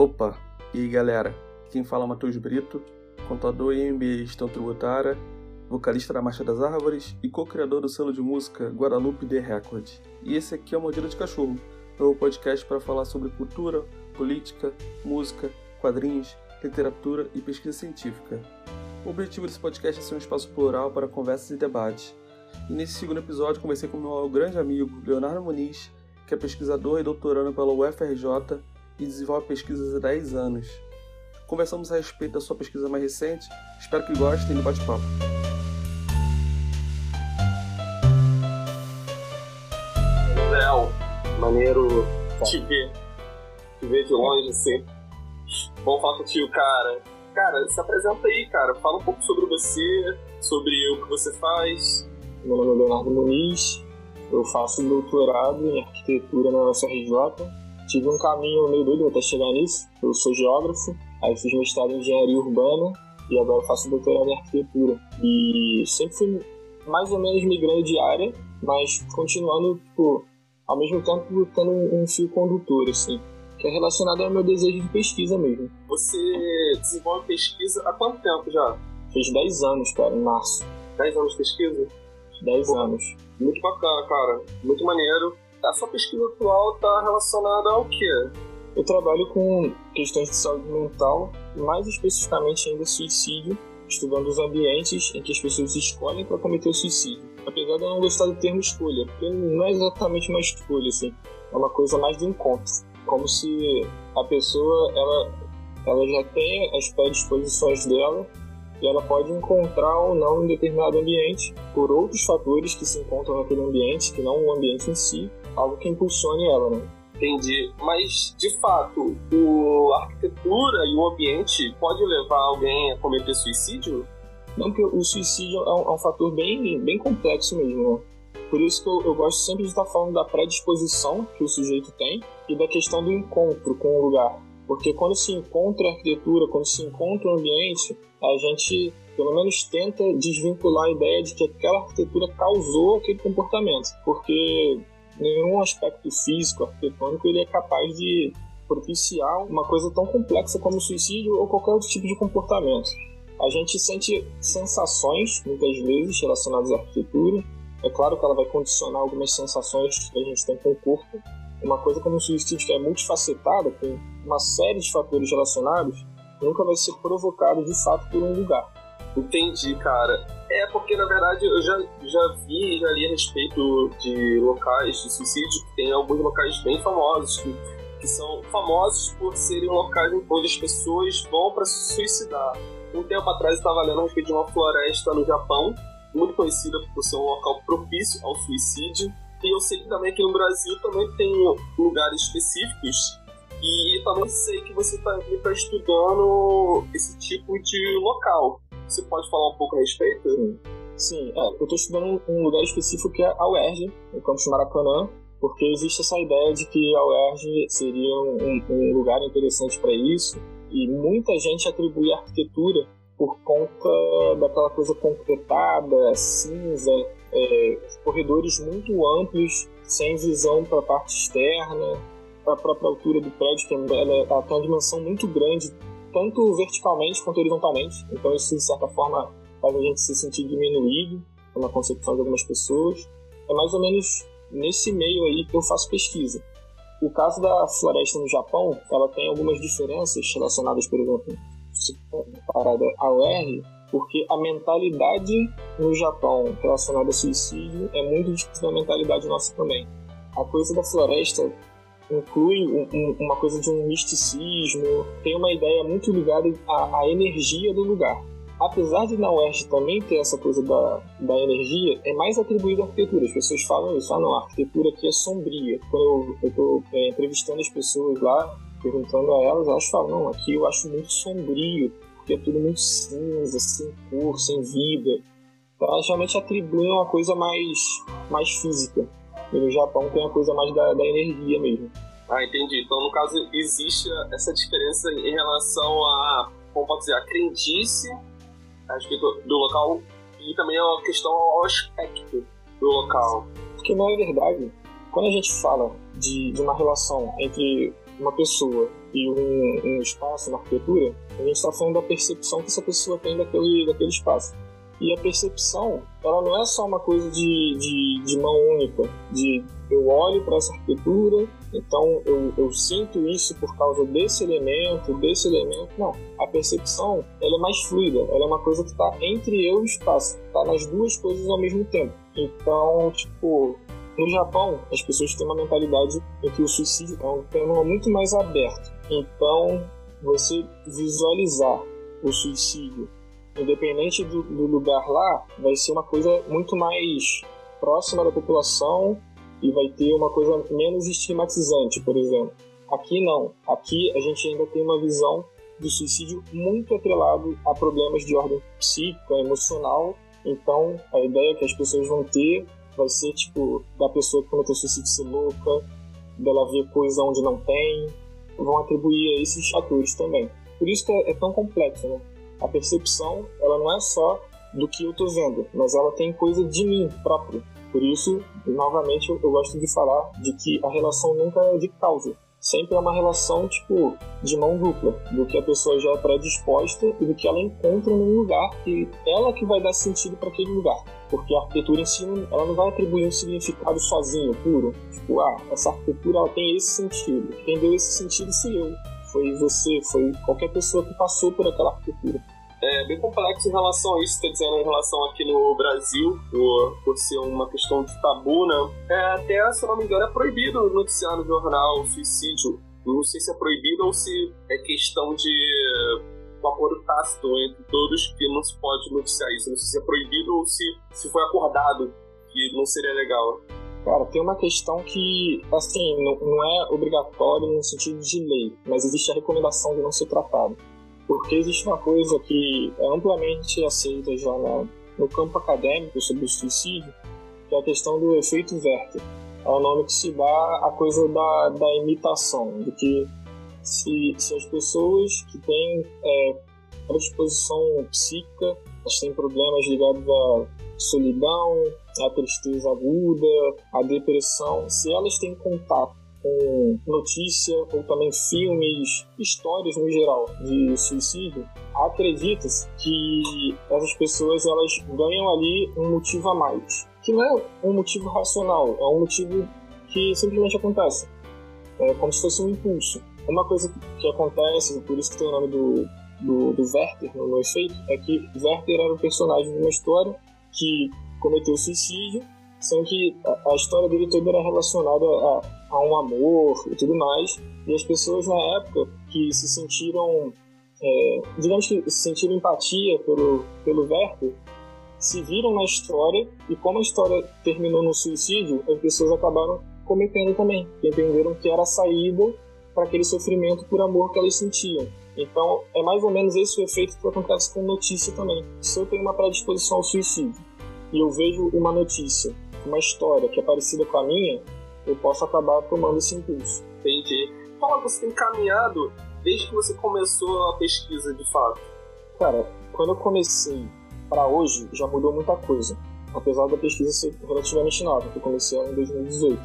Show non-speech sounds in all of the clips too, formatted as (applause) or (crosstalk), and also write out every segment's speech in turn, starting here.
Opa! E galera, quem fala é Matheus Brito, contador em MBA Gestão Tributária, vocalista da Marcha das Árvores e co-criador do selo de música Guadalupe The Record. E esse aqui é o Mordida de Cachorro, meu podcast para falar sobre cultura, política, música, quadrinhos, literatura e pesquisa científica. O objetivo desse podcast é ser um espaço plural para conversas e debates. E nesse segundo episódio conversei com meu grande amigo Leonardo Muniz, que é pesquisador e doutorando pela UFRJ e desenvolve pesquisas há 10 anos. Conversamos a respeito da sua pesquisa mais recente, espero que gostem do bate-papo. Léo, maneiro te ver, te ver de longe assim. Bom falar contigo, cara. Cara, se apresenta aí, cara. Fala um pouco sobre você, sobre o que você faz. Meu nome é Leonardo Muniz, eu faço doutorado em arquitetura na UFRJ tive um caminho meio doido até chegar nisso. Eu sou geógrafo, aí fiz mestrado em engenharia urbana e agora faço doutorado em arquitetura. E sempre fui mais ou menos migrando de área, mas continuando, tipo, ao mesmo tempo tendo um fio condutor, assim, que é relacionado ao meu desejo de pesquisa mesmo. Você desenvolve pesquisa há quanto tempo já? Fez 10 anos, cara, em março. 10 anos de pesquisa? 10 anos. Muito bacana, cara. Muito maneiro a sua pesquisa atual está relacionada ao quê? Eu trabalho com questões de saúde mental, mais especificamente ainda suicídio, estudando os ambientes em que as pessoas escolhem para cometer o suicídio. Apesar de eu não gostar do termo escolha, porque não é exatamente uma escolha, assim, é uma coisa mais de encontro. Como se a pessoa ela, ela já tem as predisposições dela e ela pode encontrar ou não em determinado ambiente por outros fatores que se encontram naquele ambiente, que não o ambiente em si, algo que impulsione ela, né? Entendi. Mas, de fato, o, a arquitetura e o ambiente pode levar alguém a cometer suicídio? Não, porque o suicídio é um, é um fator bem, bem complexo mesmo, né? Por isso que eu, eu, gosto sempre de estar falando da predisposição que o sujeito tem e da questão do encontro com o lugar. Porque quando se encontra a arquitetura, quando se encontra o ambiente, a gente pelo menos tenta desvincular a ideia de que aquela arquitetura causou aquele comportamento. Porque nenhum aspecto físico, arquitetônico, ele é capaz de propiciar uma coisa tão complexa como o suicídio ou qualquer outro tipo de comportamento. A gente sente sensações, muitas vezes, relacionadas à arquitetura. É claro que ela vai condicionar algumas sensações que a gente tem com o corpo. Uma coisa como o suicídio, que é multifacetada, com uma série de fatores relacionados, nunca vai ser provocado de fato por um lugar. Entendi, cara. É porque, na verdade, eu já, já vi, já li a respeito de locais de suicídio, que tem alguns locais bem famosos, que, que são famosos por serem locais onde as pessoas vão para se suicidar. Um tempo atrás eu estava lendo a respeito de uma floresta no Japão, muito conhecida por ser um local propício ao suicídio. E eu sei que também aqui no Brasil também tem lugares específicos e também sei que você está tá estudando esse tipo de local. Você pode falar um pouco a respeito? Sim, Sim é, eu estou estudando um lugar específico que é a UERJ, o campus Maracanã, porque existe essa ideia de que a UERJ seria um, um lugar interessante para isso, e muita gente atribui a arquitetura por conta daquela coisa concretada, cinza, é, corredores muito amplos, sem visão para a parte externa, para a própria altura do prédio, que ela, ela tem uma dimensão muito grande tanto verticalmente quanto horizontalmente. Então isso, de certa forma, faz a gente se sentir diminuído na concepção de algumas pessoas. É mais ou menos nesse meio aí que eu faço pesquisa. O caso da floresta no Japão, ela tem algumas diferenças relacionadas, por exemplo, se comparada ao R, porque a mentalidade no Japão relacionada a suicídio é muito diferente da mentalidade nossa também. A coisa da floresta inclui um, um, uma coisa de um misticismo, tem uma ideia muito ligada à, à, energia do lugar. Apesar de na UERJ também ter essa coisa da, da energia, é mais atribuído à arquitetura. As pessoas falam isso, ah não, a arquitetura aqui é sombria. Quando eu estou é, entrevistando as pessoas lá, perguntando a elas, elas falam, não, aqui eu acho muito sombrio, porque é tudo muito cinza, sem cor, sem vida. Então elas realmente atribuem uma coisa mais, mais física. E no Japão tem uma coisa mais da, da energia mesmo. Ah, entendi. Então, no caso, existe essa diferença em relação a, como pode dizer, a crendice a respeito do local e também a questão ao aspecto do local. Porque, na verdade, quando a gente fala de, de uma relação entre uma pessoa e um, um espaço, uma arquitetura, a gente está falando da percepção que essa pessoa tem daquele, daquele espaço. E a percepção, ela não é só uma coisa de, de, de mão única, de eu olho para essa arquitetura, então eu, eu sinto isso por causa desse elemento, desse elemento. Não, a percepção ela é mais fluida, ela é uma coisa que está entre eu e o espaço, está nas duas coisas ao mesmo tempo. Então, tipo, no Japão, as pessoas têm uma mentalidade em que o suicídio é um tema muito mais aberto. Então, você visualizar o suicídio independente do, do, lugar lá, vai ser uma coisa muito mais próxima da população e vai ter uma coisa menos estigmatizante, por exemplo. Aqui não. Aqui a gente ainda tem uma visão do suicídio muito atrelado a problemas de ordem psíquica, emocional. Então, a ideia que as pessoas vão ter vai ser, tipo, da pessoa que cometeu suicídio ser louca, dela ver coisa onde não tem. Vão atribuir a esses atores também. Por isso que é, é tão complexo, né? A percepção ela não é só do que eu estou vendo, mas ela tem coisa de mim próprio. Por isso, novamente, eu, gosto de falar de que a relação nunca é de causa. Sempre é uma relação, tipo, de mão dupla. Do que a pessoa já é predisposta e do que ela encontra num lugar que ela que vai dar sentido para aquele lugar. Porque a arquitetura em si, ela não vai atribuir um significado sozinho, puro. Tipo, ah, essa arquitetura ela tem esse sentido. Quem deu esse sentido fui eu foi você, foi qualquer pessoa que passou por aquela arquitetura. É bem complexo em relação a isso, está dizendo em relação aqui no Brasil, por, por ser uma questão de tabu, né? É, até, se não me engano, é proibido noticiar no jornal suicídio. Não sei se é proibido ou se é questão de um acordo tácito entre todos que não se pode noticiar isso. Não sei se é proibido ou se, se foi acordado que não seria legal. Cara, tem uma questão que, assim, não, não é obrigatório no sentido de lei, mas existe a recomendação de não ser tratado. Porque existe uma coisa que é amplamente aceita já na, no campo acadêmico sobre o suicídio, que é a questão do efeito Werther. É o nome que se dá à coisa da, da imitação, de que se, se as pessoas que têm é, predisposição psíquica, elas têm problemas ligados a solidão, a tristeza aguda, a depressão, se elas têm contato com notícia ou também filmes, histórias no geral de suicídio, acredita-se que essas pessoas elas ganham ali um motivo a mais, que não é um motivo racional, é um motivo que simplesmente acontece, é como se fosse um impulso. Uma coisa que acontece, por isso que tem o nome do, do, do Werther no, efeito, é que Werther era o personagem de uma história que cometeu suicídio, sendo que a, a história dele toda era relacionada a, a, um amor e tudo mais. E as pessoas na época que se sentiram, é, digamos que se sentiram empatia pelo, pelo Werther, se viram na história e como a história terminou no suicídio, as pessoas acabaram cometendo também, entenderam que era a saída para aquele sofrimento por amor que elas sentiam. Então, é mais ou menos esse o efeito que acontece com notícia também. Se eu tenho uma predisposição ao suicídio e eu vejo uma notícia, uma história que é parecida com a minha, eu posso acabar tomando esse impulso. Entendi. Como você tem caminhado desde que você começou a pesquisa de fato? Cara, quando eu comecei para hoje, já mudou muita coisa. Apesar da pesquisa ser relativamente nova, que eu comecei em 2018.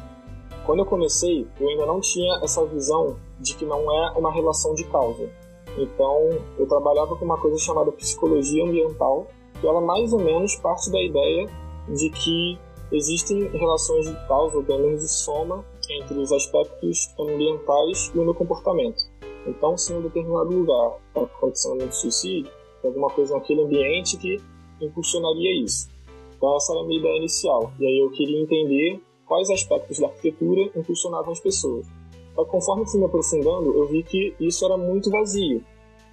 Quando eu comecei, eu ainda não tinha essa visão de que não é uma relação de causa. Então, eu trabalhava com uma coisa chamada psicologia ambiental, que ela mais ou menos parte da ideia de que existem relações de causa, ou menos de soma, entre os aspectos ambientais e o meu comportamento. Então, se em um determinado lugar está acontecendo um suicídio, tem alguma coisa naquele ambiente que impulsionaria isso. Então, essa era a minha ideia inicial. E aí eu queria entender quais aspectos da arquitetura impulsionavam as pessoas. Mas conforme fui me aprofundando, eu vi que isso era muito vazio.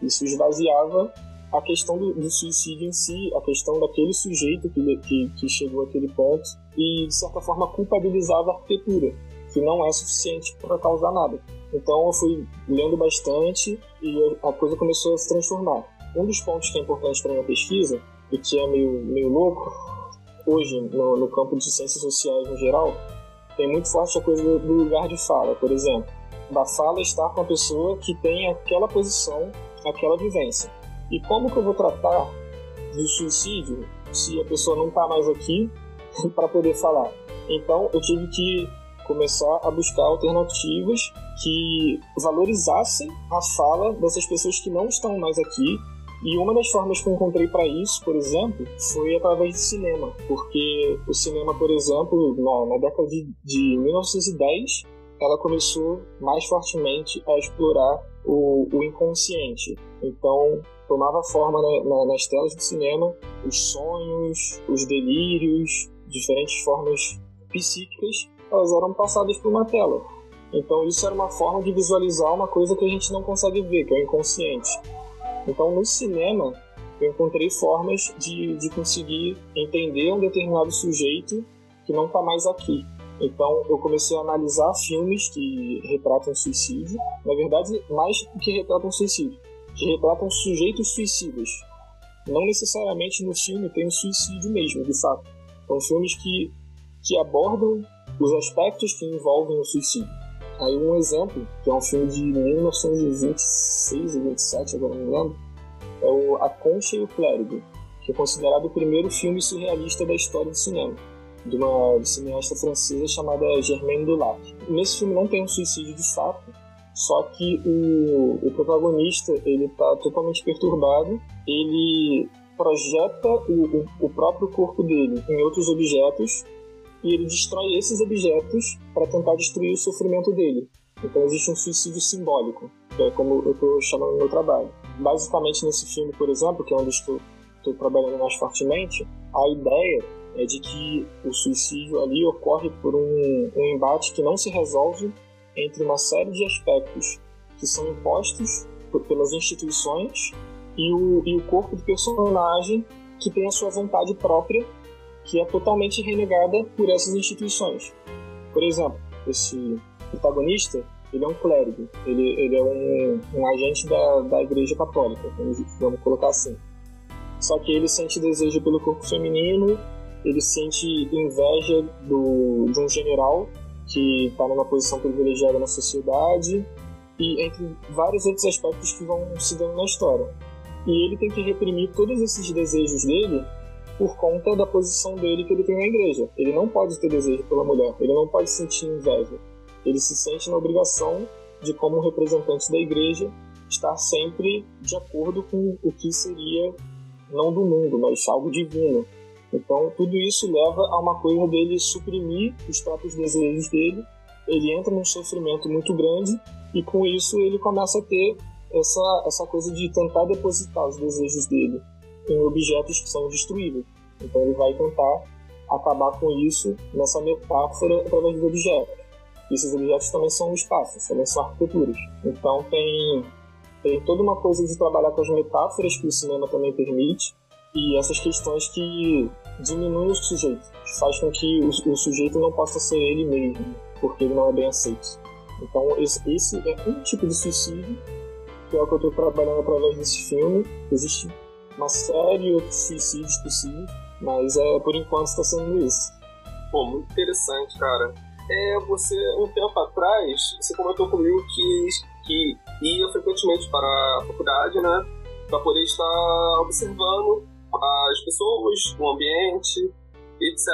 Isso esvaziava a questão do, do suicídio em si, a questão daquele sujeito que, que, que chegou àquele ponto e, de certa forma, culpabilizava a arquitetura, que não é suficiente para causar nada. Então eu fui lendo bastante e a coisa começou a se transformar. Um dos pontos que é importante para minha pesquisa, e que é meio, meio louco, hoje no, no campo de ciências sociais no geral, tem muito forte a coisa do lugar de fala, por exemplo. Da fala estar com a pessoa que tem aquela posição, aquela vivência. E como que eu vou tratar do suicídio se a pessoa não está mais aqui (laughs) para poder falar? Então eu tive que começar a buscar alternativas que valorizassem a fala dessas pessoas que não estão mais aqui. E uma das formas que eu encontrei para isso, por exemplo, foi através do cinema, porque o cinema, por exemplo, na, na década de, de 1910, ela começou mais fortemente a explorar o, o inconsciente. Então, tomava forma na, na, nas telas do cinema os sonhos, os delírios, diferentes formas psíquicas, elas eram passadas por uma tela. Então, isso era uma forma de visualizar uma coisa que a gente não consegue ver, que é o inconsciente. Então, no cinema, eu encontrei formas de, de conseguir entender um determinado sujeito que não está mais aqui. Então eu comecei a analisar filmes que retratam suicídio, na verdade, mais do que retratam suicídio, que retratam sujeitos suicidas. Não necessariamente no filme tem um suicídio mesmo, de fato. São filmes que, que abordam os aspectos que envolvem o suicídio. Aí um exemplo, que é um filme de 1926 ou 27, agora não lembro, é o A Concha e o Clérigo, que é considerado o primeiro filme surrealista da história do cinema de uma cineasta francesa chamada Germaine Dulac. Nesse filme não tem um suicídio de fato, só que o, o protagonista ele está totalmente perturbado, ele projeta o, o, o próprio corpo dele em outros objetos e ele destrói esses objetos para tentar destruir o sofrimento dele. Então existe um suicídio simbólico, que é como eu estou chamando no meu trabalho. Basicamente nesse filme, por exemplo, que é onde estou, estou trabalhando mais fortemente, a ideia é de que o suicídio ali ocorre por um, um embate que não se resolve entre uma série de aspectos que são impostos pelas instituições e o, e o corpo do personagem que tem a sua vontade própria, que é totalmente renegada por essas instituições. Por exemplo, esse protagonista, ele é um clérigo, ele, ele é um, um agente da, da Igreja Católica, vamos colocar assim. Só que ele sente desejo pelo corpo feminino ele sente inveja do, de um general que está numa posição privilegiada na sociedade e entre vários outros aspectos que vão se dando na história. E ele tem que reprimir todos esses desejos dele por conta da posição dele que ele tem na igreja. Ele não pode ter desejo pela mulher, ele não pode sentir inveja. Ele se sente na obrigação de, como representante da igreja, estar sempre de acordo com o que seria, não do mundo, mas algo divino. Então, tudo isso leva a uma coisa dele suprimir os próprios desejos dele. Ele entra num sofrimento muito grande e com isso ele começa a ter essa, essa coisa de tentar depositar os desejos dele em objetos que são destruíveis. Então, ele vai tentar acabar com isso nessa metáfora através dos objetos. E esses objetos também são espaços, também são arquiteturas. Então, tem, tem toda uma coisa de trabalhar com as metáforas que o cinema também permite e essas questões que diminui o sujeito, faz com que o, o, sujeito não possa ser ele mesmo, porque ele não é bem aceito. Então, esse, esse é um tipo de suicídio, que é o que eu estou trabalhando através desse filme. Existe uma série de outros suicídios possíveis, mas é, por enquanto está sendo isso. Pô, muito interessante, cara. É, você, um tempo atrás, você comentou comigo que, que ia frequentemente para a faculdade, né? Para poder estar observando as pessoas, o ambiente, etc.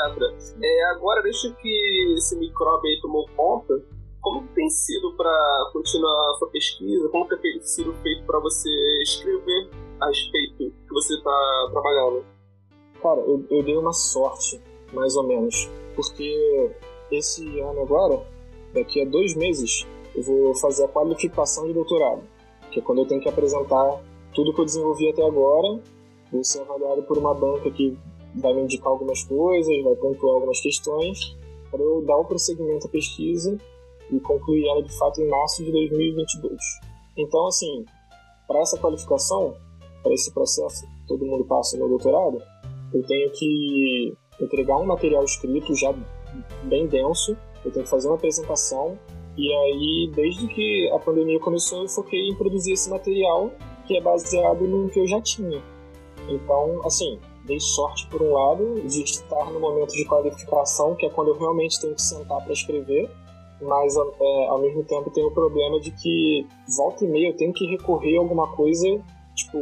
É, agora, desde que esse micróbio aí tomou conta, como tem sido para continuar a sua pesquisa? Como tem sido feito para você escrever a respeito que você está trabalhando? Cara, eu, eu dei uma sorte, mais ou menos, porque esse ano agora, daqui a dois meses, eu vou fazer a qualificação de doutorado, que é quando eu tenho que apresentar tudo que eu desenvolvi até agora vou ser avaliado por uma banca que vai me indicar algumas coisas, vai pontuar algumas questões, para eu dar o um prosseguimento à pesquisa e concluir ela de fato em março de 2022. Então, assim, para essa qualificação, para esse processo todo mundo passa no doutorado, eu tenho que entregar um material escrito já bem denso, eu tenho que fazer uma apresentação, e aí, desde que a pandemia começou, eu foquei em produzir esse material que é baseado no que eu já tinha. Então, assim, dei sorte por um lado de estar no momento de qualificação, que é quando eu realmente tenho que sentar para escrever, mas é, ao mesmo tempo tenho o problema de que volta e meia eu tenho que recorrer a alguma coisa, tipo,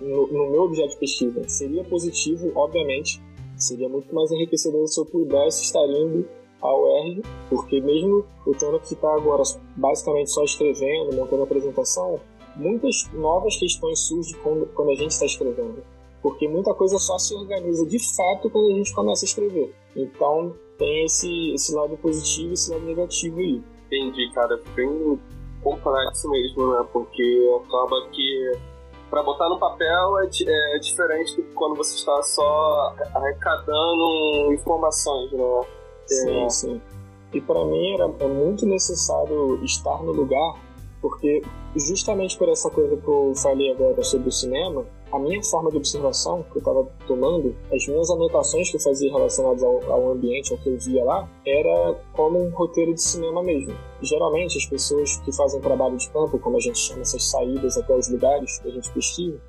no, no meu objeto de pesquisa. Seria positivo, obviamente, seria muito mais enriquecedor se eu pudesse estar indo ao UERJ, porque mesmo eu tendo que estar agora basicamente só escrevendo, montando apresentação, muitas novas questões surgem quando, quando a gente está escrevendo. Porque muita coisa só se organiza de fato quando a gente começa a escrever. Então tem esse, esse lado positivo e esse lado negativo aí. Entendi, cara. Bem complexo mesmo, né? Porque acaba que para botar no papel é, é, diferente do que quando você está só arrecadando informações, né? Sim, é... sim. E para mim era é muito necessário estar no lugar, porque justamente por essa coisa que eu falei agora sobre o cinema, a minha forma de observação que eu estava tomando, as minhas anotações que eu fazia relacionadas ao, ao, ambiente, ao que eu via lá, era como um roteiro de cinema mesmo. geralmente, as pessoas que fazem trabalho de campo, como a gente chama essas saídas até os lugares que a gente pesquisa,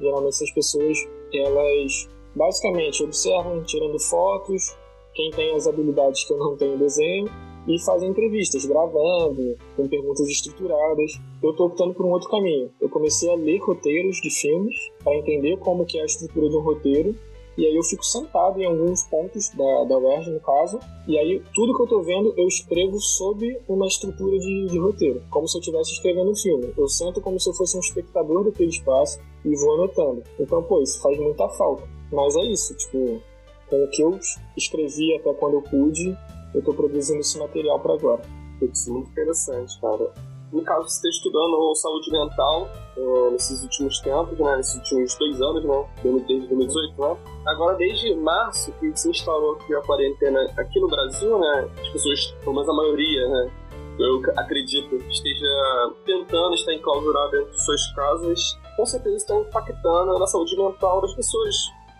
geralmente essas pessoas, elas basicamente observam, tirando fotos, quem tem as habilidades que eu não tenho desenho, e fazem entrevistas, gravando, com perguntas estruturadas. Eu estou optando por um outro caminho. Eu comecei a ler roteiros de filmes para entender como que é a estrutura de um roteiro e aí eu fico sentado em alguns pontos da, da UERJ, no caso, e aí tudo que eu tô vendo eu escrevo sob uma estrutura de, de roteiro, como se eu estivesse escrevendo um filme. Eu sento como se eu fosse um espectador daquele espaço e vou anotando. Então, pô, isso faz muita falta. Mas é isso, tipo, com o que eu escrevi até quando eu pude, eu estou produzindo esse material para agora. Isso é muito interessante, cara. No caso, você está estudando saúde mental é, nesses últimos tempos, né? Nesses últimos dois anos, né? Desde 2018, né? Agora, desde março, que se instalou aqui a quarentena aqui no Brasil, né? As pessoas, pelo menos a maioria, né? Eu acredito, esteja tentando estar enclausurado dentro de suas casas, com certeza está impactando na saúde mental das pessoas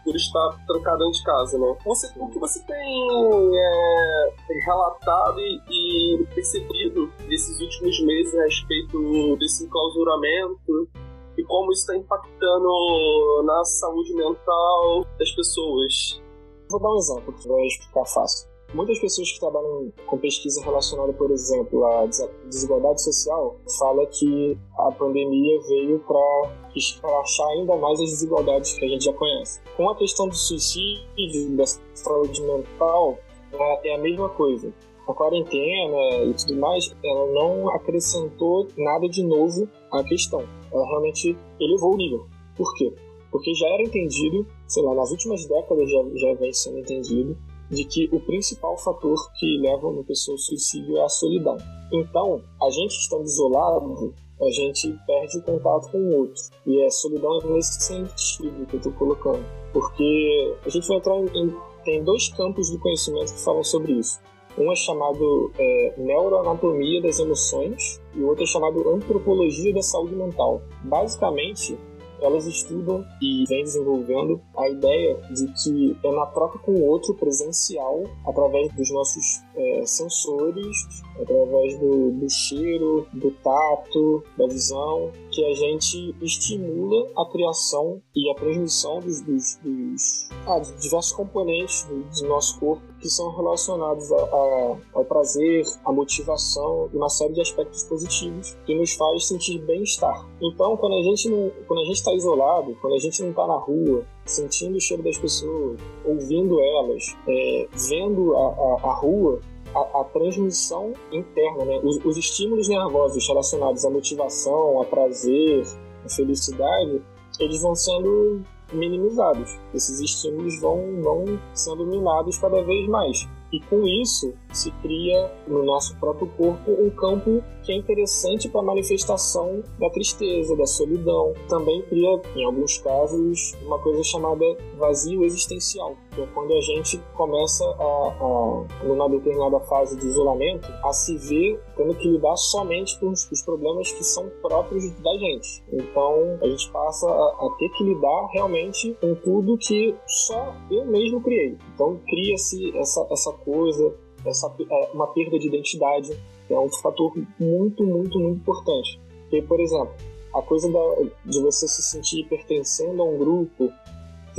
por estar dentro de casa, né? Você, o que você tem é, relatado e, e, percebido nesses últimos meses a respeito desse enclausuramento e como isso está impactando na saúde mental das pessoas? Vou dar um exemplo que vai explicar fácil. Muitas pessoas que trabalham com pesquisa relacionada, por exemplo, à desigualdade social, fala que a pandemia veio para escrachar ainda mais as desigualdades que a gente já conhece. Com a questão do suicídio, da saúde mental, é, é a mesma coisa. A quarentena e tudo mais, ela não acrescentou nada de novo à questão. Ela realmente elevou o nível. Por quê? Porque já era entendido, sei lá, nas últimas décadas já, já vem sendo entendido de que o principal fator que leva uma pessoa ao suicídio é a solidão. Então, a gente estando isolado, a gente perde o contato com o outro. E é solidão nesse sentido que eu estou colocando. Porque a gente vai entrar em, em, Tem dois campos do conhecimento que falam sobre isso. Um é chamado é, neuroanatomia das emoções e o outro é chamado antropologia da saúde mental. Basicamente, elas estudam e vêm desenvolvendo a ideia de que é na troca com o outro presencial, através dos nossos é, sensores, através do, do cheiro, do tato, da visão, que a gente estimula a criação e a transmissão dos, dos, dos ah, diversos componentes do, do, nosso corpo que são relacionados a, a, ao prazer, à motivação e uma série de aspectos positivos que nos faz sentir bem-estar. Então, quando a gente não, quando a gente está isolado, quando a gente não está na rua, sentindo o cheiro das pessoas, ouvindo elas, é, vendo a, a, a rua, a, a, transmissão interna, né? Os, os, estímulos nervosos relacionados à motivação, a prazer, a felicidade, eles vão sendo minimizados. Esses estímulos vão, vão sendo minados cada vez mais. E com isso se cria no nosso próprio corpo um campo que é interessante para a manifestação da tristeza, da solidão. Também cria, em alguns casos, uma coisa chamada vazio existencial, que é quando a gente começa a, a numa determinada fase de isolamento, a se ver tendo que lidar somente com os, os problemas que são próprios da gente. Então a gente passa a, a ter que lidar realmente com tudo que só eu mesmo criei. Então cria-se essa, essa coisa, essa, é, uma perda de identidade, que é um fator muito, muito, muito importante. Porque, por exemplo, a coisa da, de você se sentir pertencendo a um grupo,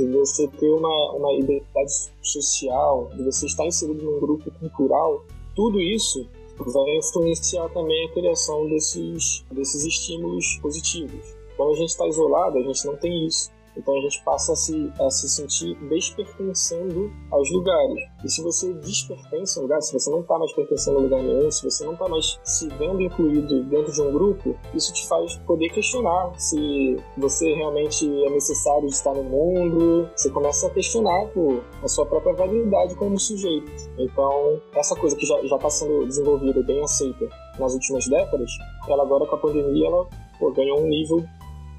de você ter uma, uma identidade social, de você estar inserido num grupo cultural, tudo isso vai influenciar também a criação desses, desses estímulos positivos. Quando a gente está isolado, a gente não tem isso. Então a gente passa a se, a se sentir despertencendo aos lugares. E se você despertence a um lugar, se você não está mais pertencendo a lugar nenhum, se você não está mais se vendo incluído dentro de um grupo, isso te faz poder questionar se você realmente é necessário estar no mundo. Você começa a questionar pô, a sua própria validade como sujeito. Então, essa coisa que já está sendo desenvolvida, bem aceita nas últimas décadas, ela agora com a pandemia, ela pô, ganhou um nível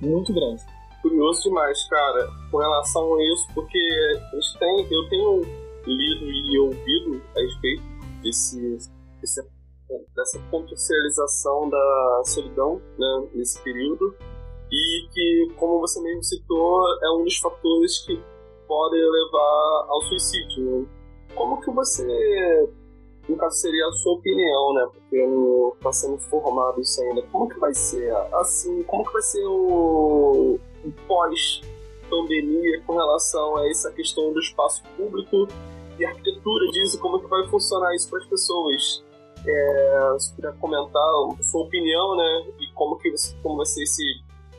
muito grande curioso demais, cara, com relação a isso, porque tem, eu tenho lido e ouvido a respeito desse, desse dessa potencialização da solidão né, nesse período e que, como você mesmo citou, é um dos fatores que podem levar ao suicídio. Né? Como que você, no caso seria a sua opinião, né? Porque não está sendo formado isso ainda. Como que vai ser assim? Como que vai ser o pós-pandemia com relação a essa questão do espaço público e arquitetura disso, como que vai funcionar isso para as pessoas. É, se comentar a sua opinião, né, e como que como vai ser esse,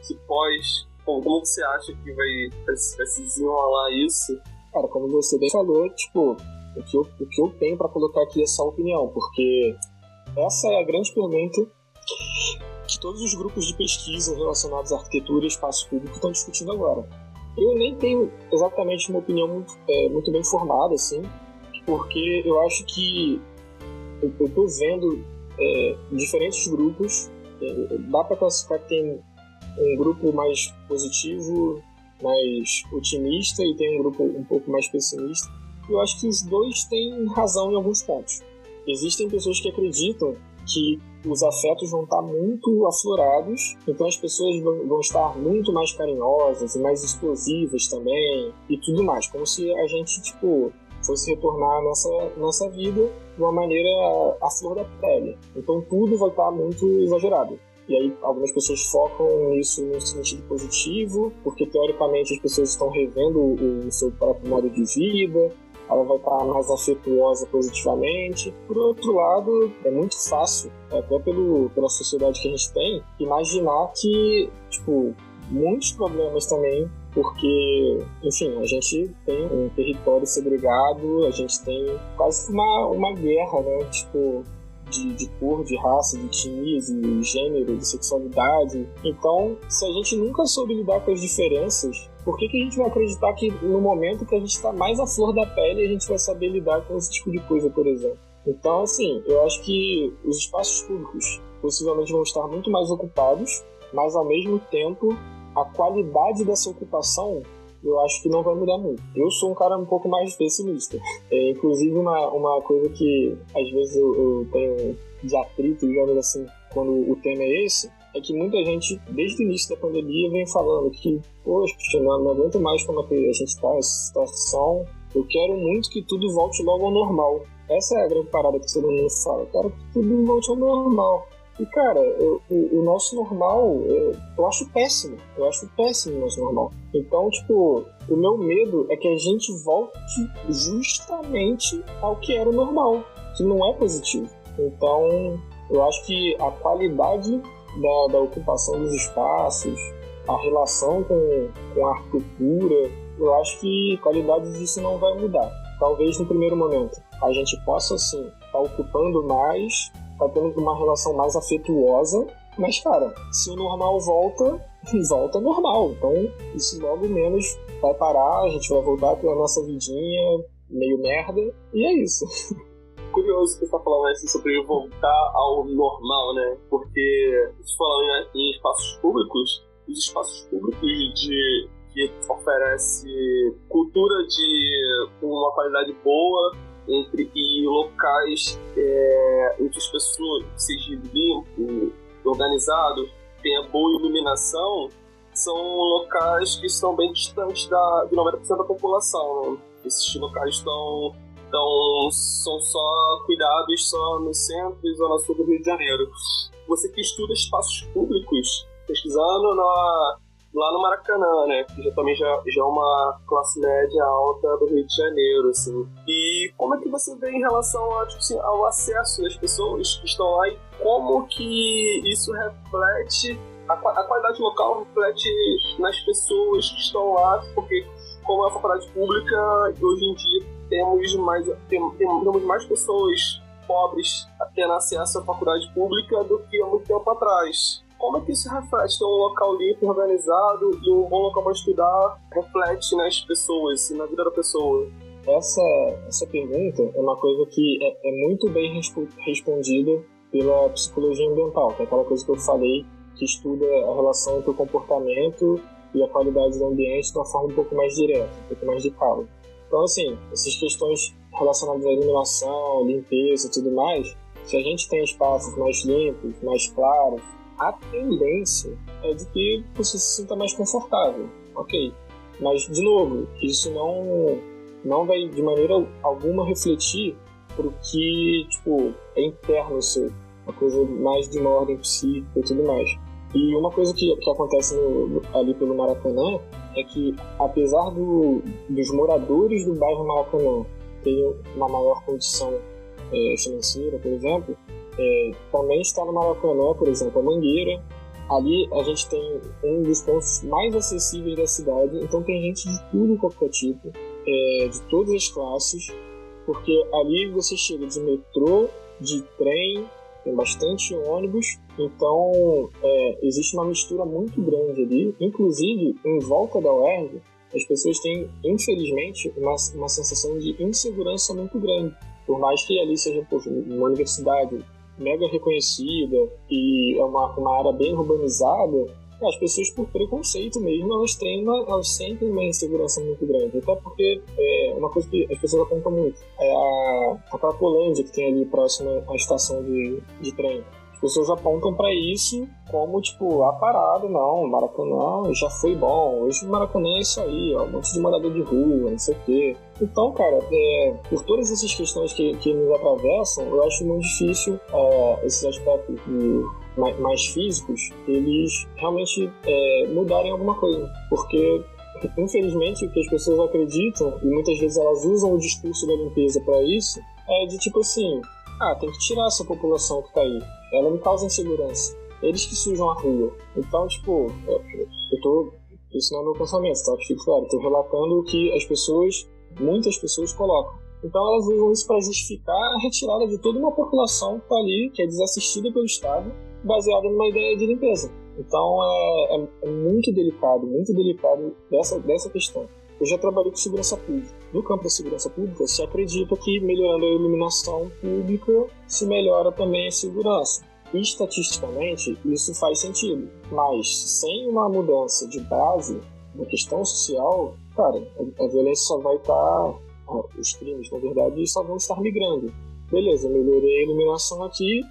esse pós, como, como você acha que vai, vai, vai se desenrolar isso? Cara, como você bem falou, tipo, o que eu, o que eu tenho para colocar aqui é só opinião, porque essa é a grande pergunta que todos os grupos de pesquisa relacionados à arquitetura e espaço público estão discutindo agora. Eu nem tenho exatamente uma opinião muito, é, muito bem formada, assim, porque eu acho que eu estou vendo é, diferentes grupos. É, dá para classificar que tem um grupo mais positivo, mais otimista, e tem um grupo um pouco mais pessimista. Eu acho que os dois têm razão em alguns pontos. Existem pessoas que acreditam que os afetos vão estar muito aflorados, então as pessoas vão estar muito mais carinhosas e mais explosivas também e tudo mais, como se a gente, tipo, fosse retornar nossa, nossa vida de uma maneira à flor da pele. Então tudo vai estar muito exagerado. E aí algumas pessoas focam nisso no sentido positivo, porque teoricamente as pessoas estão revendo o seu próprio modo de vida, ela vai estar mais afetuosa positivamente. Por outro lado, é muito fácil, até pelo, pela sociedade que a gente tem, imaginar que, tipo, muitos problemas também porque, enfim, a gente tem um território segregado, a gente tem quase uma, uma guerra, né? Tipo, de, de cor, de raça, de etnias, de gênero, de sexualidade. Então, se a gente nunca soube lidar com as diferenças, por que, que a gente vai acreditar que no momento que a gente está mais à flor da pele, a gente vai saber lidar com esse tipo de coisa, por exemplo? Então, assim, eu acho que os espaços públicos possivelmente vão estar muito mais ocupados, mas ao mesmo tempo a qualidade dessa ocupação eu acho que não vai mudar muito. Eu sou um cara um pouco mais pessimista. É, inclusive, uma, uma coisa que às vezes eu, eu tenho de atrito, digamos assim, quando o tema é esse, é que muita gente, desde o início da pandemia, vem falando que, poxa, não, não aguento mais como a gente está nessa situação, eu quero muito que tudo volte logo ao normal. Essa é a grande parada que todo mundo fala, quero que tudo volte ao normal. E, cara, eu, o, o, nosso normal, eu, eu, acho péssimo. Eu acho péssimo o nosso normal. Então, tipo, o meu medo é que a gente volte justamente ao que era o normal, que não é positivo. Então, eu acho que a qualidade da, da ocupação dos espaços, a relação com, com a arquitetura, eu acho que a qualidade disso não vai mudar. Talvez no primeiro momento a gente possa, sim, estar tá ocupando mais, tá tendo uma relação mais afetuosa, mas, cara, se o normal volta, (laughs) volta normal. Então, isso logo menos vai parar, a gente vai voltar para a nossa vidinha meio merda, e é isso. (laughs) curioso que você está falando assim, sobre voltar ao normal, né? Porque, se falando em, em espaços públicos, os espaços públicos de que oferece cultura de uma qualidade boa entre e locais é, entre as pessoas seja limpo, organizado, tenha boa iluminação, são locais que estão bem distantes da, de 90% da população. Né? Esses locais estão então, são só cuidados só no centro e zona sul do Rio de Janeiro. Você que estuda espaços públicos, pesquisando na, lá no Maracanã, né? Que já, também já, já é uma classe média alta do Rio de Janeiro, assim. E como é que você vê em relação a, tipo assim, ao acesso das pessoas que estão lá e como que isso reflete a, a qualidade local reflete nas pessoas que estão lá, porque como é uma faculdade pública, hoje em dia temos mais, tem, temos mais pessoas pobres tendo acesso à faculdade pública do que há muito tempo atrás. Como é que isso reflete? Ter um local limpo, organizado e um bom local para estudar reflete nas pessoas e na vida da pessoa? Essa, essa pergunta é uma coisa que é, é muito bem respondida pela psicologia ambiental, que é aquela coisa que eu falei que estuda a relação entre o comportamento e a qualidade do ambiente de uma forma um pouco mais direta, um pouco mais de calo. Então, assim, essas questões relacionadas à iluminação, limpeza e tudo mais, se a gente tem espaços mais limpos, mais claros, a tendência é de que você se sinta mais confortável, ok? Mas, de novo, isso não, não vai de maneira alguma refletir o que tipo, é interno seu, uma coisa mais de uma ordem psíquica e tudo mais. E uma coisa que, que acontece no, ali pelo Maracanã é que, apesar do, dos moradores do bairro Maracanã terem uma maior condição é, financeira, por exemplo, é, também está no Maracanã, por exemplo, a Mangueira. Ali a gente tem um dos pontos mais acessíveis da cidade, então tem gente de tudo qualquer tipo, é, de todas as classes, porque ali você chega de metrô, de trem, tem bastante ônibus, então é, existe uma mistura muito grande ali. Inclusive, em volta da UERJ, as pessoas têm, infelizmente, uma, uma sensação de insegurança muito grande. Por mais que ali seja poxa, uma universidade mega reconhecida e é uma, uma área bem urbanizada, as pessoas por preconceito mesmo, elas têm uma, elas uma insegurança muito grande. Até porque é, uma coisa que as pessoas apontam muito é a, a Cracolândia que tem ali próximo à estação de, de trem pessoas apontam para isso como, tipo, a parada, não, Maracanã já foi bom, hoje Maracanã é isso aí, ó, um monte de morador de rua, não sei o quê. Então, cara, é, por todas essas questões que, que nos atravessam, eu acho muito difícil é, esses aspectos de, mais, mais, físicos, eles realmente é, mudarem alguma coisa. Porque infelizmente, o que as pessoas acreditam, e muitas vezes elas usam o discurso da limpeza para isso, é de tipo assim: ah, tem que tirar essa população que tá aí ela me causa insegurança. Eles que sujam a rua. Então, tipo, eu tô. Isso não é meu pensamento, tá? Que fique claro. Tô relatando o que as pessoas, muitas pessoas colocam. Então elas usam isso para justificar a retirada de toda uma população que tá ali, que é desassistida pelo Estado, baseada numa ideia de limpeza. Então é, é, muito delicado, muito delicado dessa, dessa questão. Eu já trabalhei com segurança pública. No campo da segurança pública, se acredita que melhorando a iluminação pública se melhora também a segurança. E, estatisticamente, isso faz sentido. Mas sem uma mudança de base na questão social, cara, a, a violência só vai estar. Tá, os crimes, na verdade, só vão estar migrando. Beleza, melhorei a iluminação aqui,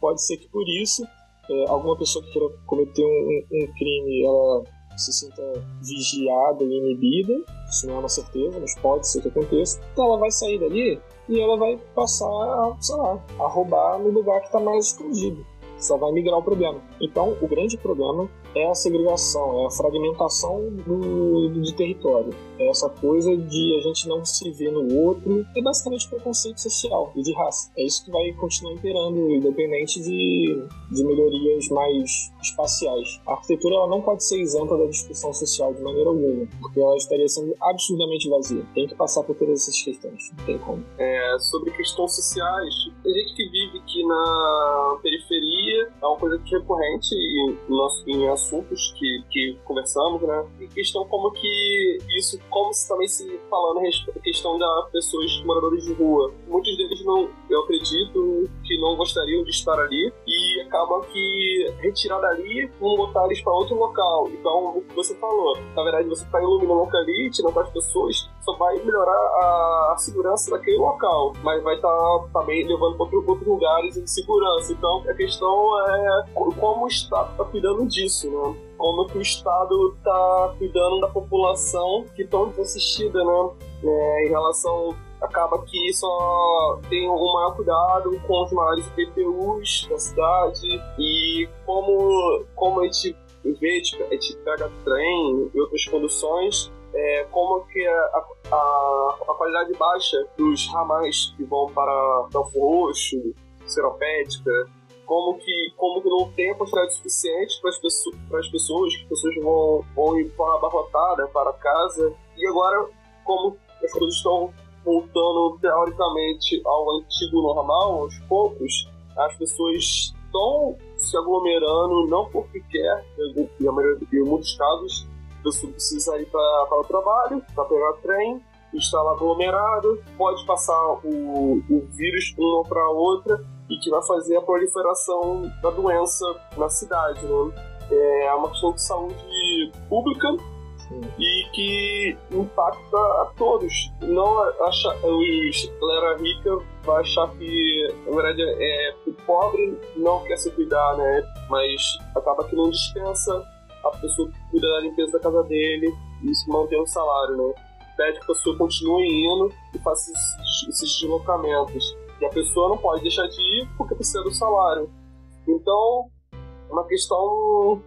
pode ser que por isso é, alguma pessoa que queira cometer um, um, crime, ela se sinta vigiada e inibida, isso não é uma certeza, mas pode ser que aconteça, então ela vai sair dali e ela vai passar, a, sei lá, a roubar no lugar que está mais escondido. Só vai migrar o problema. Então, o grande problema é a segregação, é a fragmentação do, do, território. É essa coisa de a gente não se ver no outro. É basicamente preconceito social e de raça. É isso que vai continuar imperando, independente de, de melhorias mais espaciais. A arquitetura ela não pode ser isenta da discussão social de maneira alguma, porque ela estaria sendo absurdamente vazia. Tem que passar por todas essas questões. Não tem como. É, sobre questões sociais, tem gente que vive aqui na periferia, é uma coisa que é recorrente em, nosso, em assuntos que, que conversamos, né? E questão como que isso, como se também se falando a questão da pessoas moradores de rua. Muitos deles não, eu acredito, que não gostariam de estar ali acabam que retirar dali vão botar eles para outro local. Então, o que você falou, na verdade, você está iluminando o ali, tirando as pessoas, só vai melhorar a, a, segurança daquele local, mas vai estar tá, também levando para outro, outros lugares de segurança. Então, a questão é como o Estado está cuidando disso né? Como que o Estado está cuidando da população que tão desassistida, né? É, em relação acaba que só tem um maior cuidado com os maiores IPTUs da cidade. E como, como a gente em vez de, de pegar trem e outras conduções, é, como que a, a, a, qualidade baixa dos ramais que vão para Belfo Roxo, Seropédica, como que, como que não tem a quantidade suficiente para as pessoas, para as pessoas, que as pessoas vão, vão ir para abarrotada para casa, e agora como as coisas estão voltando teoricamente ao antigo normal, aos poucos, as pessoas estão se aglomerando não porque quer, maioria, em muitos casos, a pessoa precisa ir para o trabalho, para pegar trem, está lá aglomerado, pode passar o, o vírus uma para outra e que vai fazer a proliferação da doença na cidade. Né? É uma questão de saúde pública e que impacta a todos. Não acha, os galera rica vai achar que, na verdade, é, o pobre não quer se cuidar, né? Mas acaba que não dispensa a pessoa que cuida da limpeza da casa dele e isso mantém o salário, né? Pede que a pessoa continue indo e faça esses, esses deslocamentos. E a pessoa não pode deixar de ir porque precisa do salário. Então, é uma questão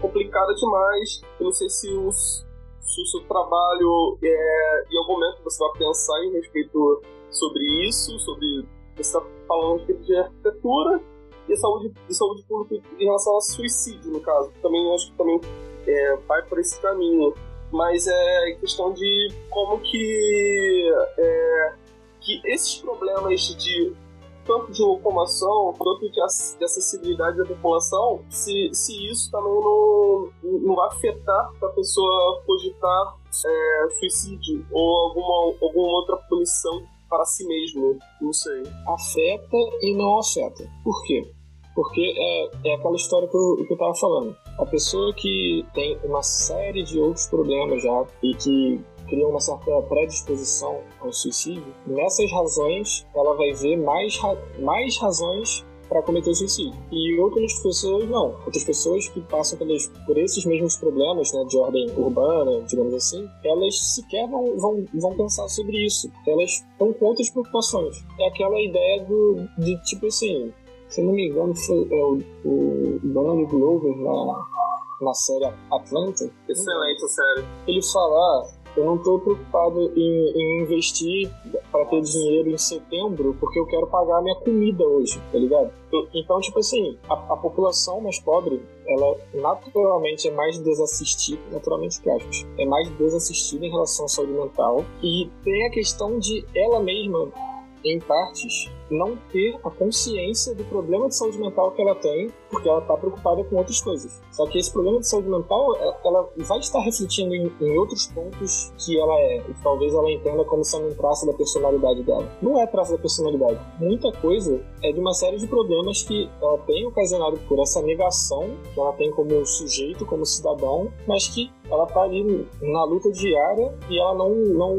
complicada demais. Eu não sei se os se o seu trabalho, é, em algum momento você vai pensar em respeito sobre isso, sobre você está falando de arquitetura e saúde, de saúde pública em relação ao suicídio, no caso. Também acho que também é, vai por esse caminho. Mas é questão de como que, é, que esses problemas de tanto de locomoção quanto de, acessibilidade da população, se, se isso também não, não vai afetar a pessoa cogitar é, suicídio ou alguma, alguma outra punição para si mesmo, não sei. Afeta e não afeta. Por quê? Porque é, é aquela história que eu, que eu tava falando. A pessoa que tem uma série de outros problemas já e que cria uma certa predisposição ao suicídio, nessas razões ela vai ver mais, ra mais razões para cometer suicídio. E outras pessoas não. Outras pessoas que passam pelas, por esses mesmos problemas, né, de ordem urbana, digamos assim, elas sequer vão, vão, vão pensar sobre isso. Elas estão com outras preocupações. É aquela ideia do, de tipo assim, se não me engano, foi é, o, o Donald Glover na, na série Atlanta. Excelente série. Ele fala, ah, eu não estou preocupado em, em investir para ter dinheiro em setembro porque eu quero pagar minha comida hoje, tá ligado? Então, tipo assim, a, a população mais pobre, ela naturalmente é mais desassistida, naturalmente que é mais desassistida em relação à saúde mental e tem a questão de ela mesma em partes, não ter a consciência do problema de saúde mental que ela tem, porque ela está preocupada com outras coisas. Só que esse problema de saúde mental, ela vai estar refletindo em, em outros pontos que ela é, e talvez ela entenda como sendo um traço da personalidade dela. Não é traço da personalidade. Muita coisa é de uma série de problemas que ela tem ocasionado por essa negação que ela tem como sujeito, como cidadão, mas que ela tá ali na luta diária e ela não, não,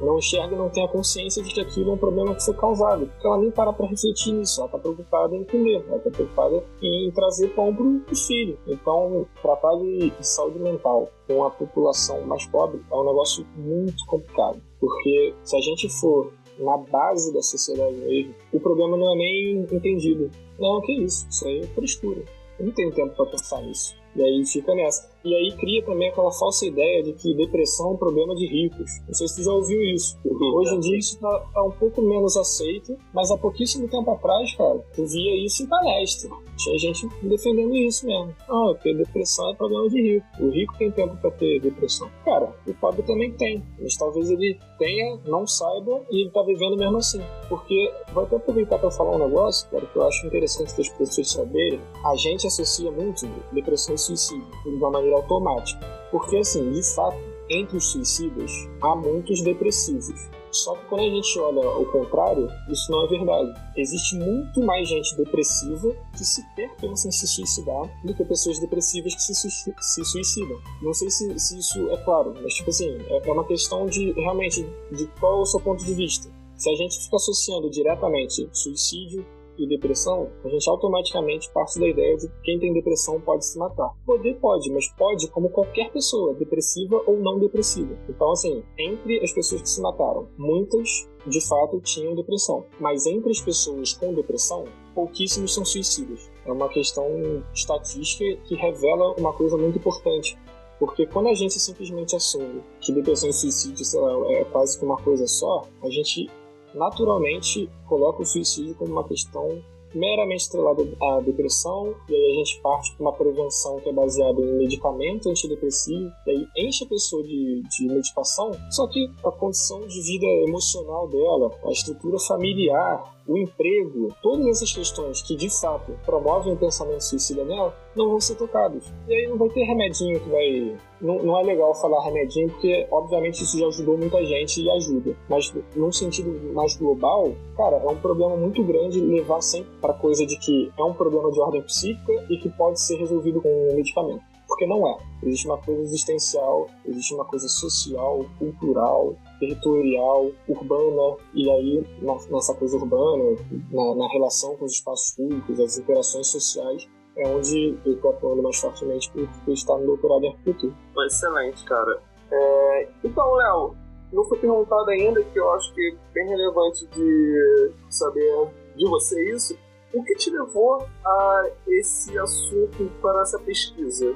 não enxerga, não tem a consciência de que aquilo é um problema que foi causado. Porque ela nem para pra refletir nisso, ela tá preocupada em comer, ela tá preocupada em trazer pão pro, pro filho. Então, tratar de saúde mental com a população mais pobre é um negócio muito complicado. Porque se a gente for na base da sociedade mesmo, o problema não é nem entendido. Não, que isso, isso aí é frescura. Eu não tenho tempo para pensar nisso. E aí fica nessa. E aí cria também aquela falsa ideia de que depressão é um problema de ricos. Não sei se tu já ouviu isso. Hoje em dia isso tá, tá um pouco menos aceito, mas há pouquíssimo tempo atrás, cara, tu via isso em palestra. Tinha gente defendendo isso mesmo. Ah, porque depressão é problema de rico. O rico tem tempo para ter depressão. Cara, o pobre também tem. Mas talvez ele tenha, não saiba e ele tá vivendo mesmo assim. Porque, vou até aproveitar para falar um negócio, cara, que eu acho interessante das pessoas saberem. A gente associa muito depressão e suicídio de uma maneira automática. Porque, assim, de fato, entre os suicidas, há muitos depressivos. Só que quando a gente olha o contrário, isso não é verdade. Existe muito mais gente depressiva que sequer pensa em se suicidar do que pessoas depressivas que se, se suicidam. Não sei se, se, isso é claro, mas tipo assim, é, é uma questão de realmente de qual é o seu ponto de vista. Se a gente fica associando diretamente suicídio e depressão, a gente automaticamente parte da ideia de que quem tem depressão pode se matar. Poder pode, mas pode como qualquer pessoa, depressiva ou não depressiva. Então, assim, entre as pessoas que se mataram, muitas de fato tinham depressão, mas entre as pessoas com depressão, pouquíssimos são suicidas. é uma questão estatística que revela uma coisa muito importante. Porque quando a gente simplesmente assume que depressão e suicídio sei lá, é quase que uma coisa só, a gente naturalmente coloca o suicídio como uma questão meramente estrelada à depressão, e aí a gente parte para uma prevenção que é baseada em medicamento antidepressivo, e aí enche a pessoa de, de medicação, só que a condição de vida emocional dela, a estrutura familiar, o emprego, todas essas questões que de fato promovem o pensamento suicida nela, não vão ser tocados. E aí não vai ter remedinho que vai. Não, não é legal falar remedinho, porque obviamente isso já ajudou muita gente e ajuda. Mas num sentido mais global, cara, é um problema muito grande levar sempre para coisa de que é um problema de ordem psíquica e que pode ser resolvido com um medicamento porque não é. Existe uma coisa existencial, existe uma coisa social, cultural, territorial, urbana, e aí nessa coisa urbana, na, na relação com os espaços públicos, as interações sociais, é onde eu estou atuando mais fortemente por, por estar no doutorado em arquitetura. Excelente, cara. É... Então, Léo, não foi perguntado ainda, que eu acho que é bem relevante de saber de você isso. O que te levou a esse assunto para essa pesquisa?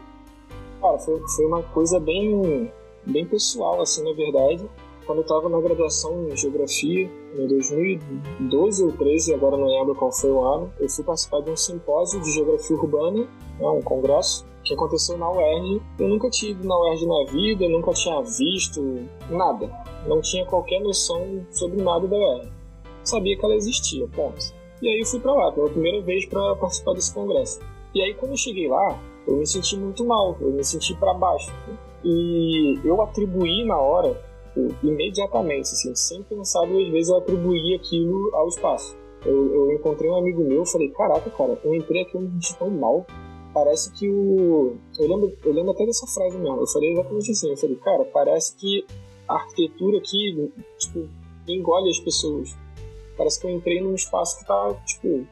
Cara, foi, foi uma coisa bem, bem pessoal, assim, na verdade. Quando eu estava na graduação em Geografia, em 2012 ou 13, agora não lembro qual foi o ano, eu fui participar de um simpósio de Geografia Urbana, né, um congresso, que aconteceu na UERJ. Eu nunca tinha ido na UERJ na vida, nunca tinha visto nada. Não tinha qualquer noção sobre nada da UERJ. Sabia que ela existia, ponto. E aí eu fui para lá, pela primeira vez para participar desse congresso. E aí quando eu cheguei lá, eu me senti muito mal, eu me senti para baixo. E eu atribuí na hora, imediatamente, assim, sem pensar duas vezes, eu atribuí aquilo ao espaço. Eu, eu encontrei um amigo meu, falei, caraca, cara, eu entrei aqui onde me tão mal. Parece que o. Eu lembro, eu lembro até dessa frase mesmo. Eu falei exatamente assim. Eu falei, cara, parece que a arquitetura aqui, tipo, engole as pessoas. Parece que eu entrei num espaço que tá, tipo,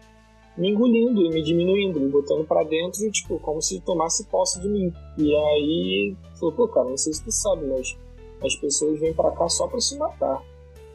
me engolindo e me diminuindo, me botando para dentro, tipo, como se tomasse posse de mim. E aí, falou, pô, cara, não sei se tu sabe, mas as pessoas vêm para cá só para se matar.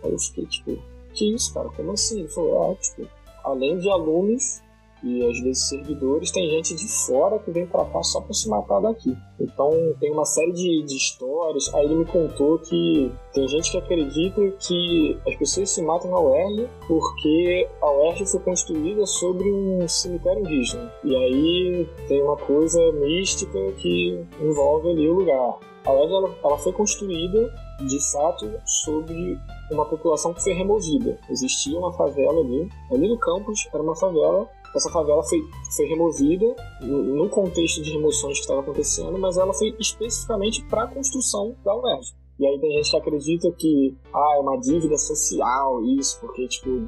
Aí eu fiquei, tipo, que isso, cara? Como assim? Ele falou, ah, tipo, além de alunos, e às vezes servidores, tem gente de fora que vem para cá só para se matar daqui. Então tem uma série de, de histórias. Aí ele me contou que tem gente que acredita que as pessoas se matam na UERJ porque a UERJ foi construída sobre um cemitério indígena. E aí tem uma coisa mística que envolve ali o lugar. A UERJ ela, ela foi construída de fato sobre uma população que foi removida. Existia uma favela ali, ali no campus era uma favela essa favela foi, foi removida no contexto de remoções que estava acontecendo, mas ela foi especificamente para a construção da UERJ. E aí tem gente que acredita que ah, é uma dívida social isso, porque tipo,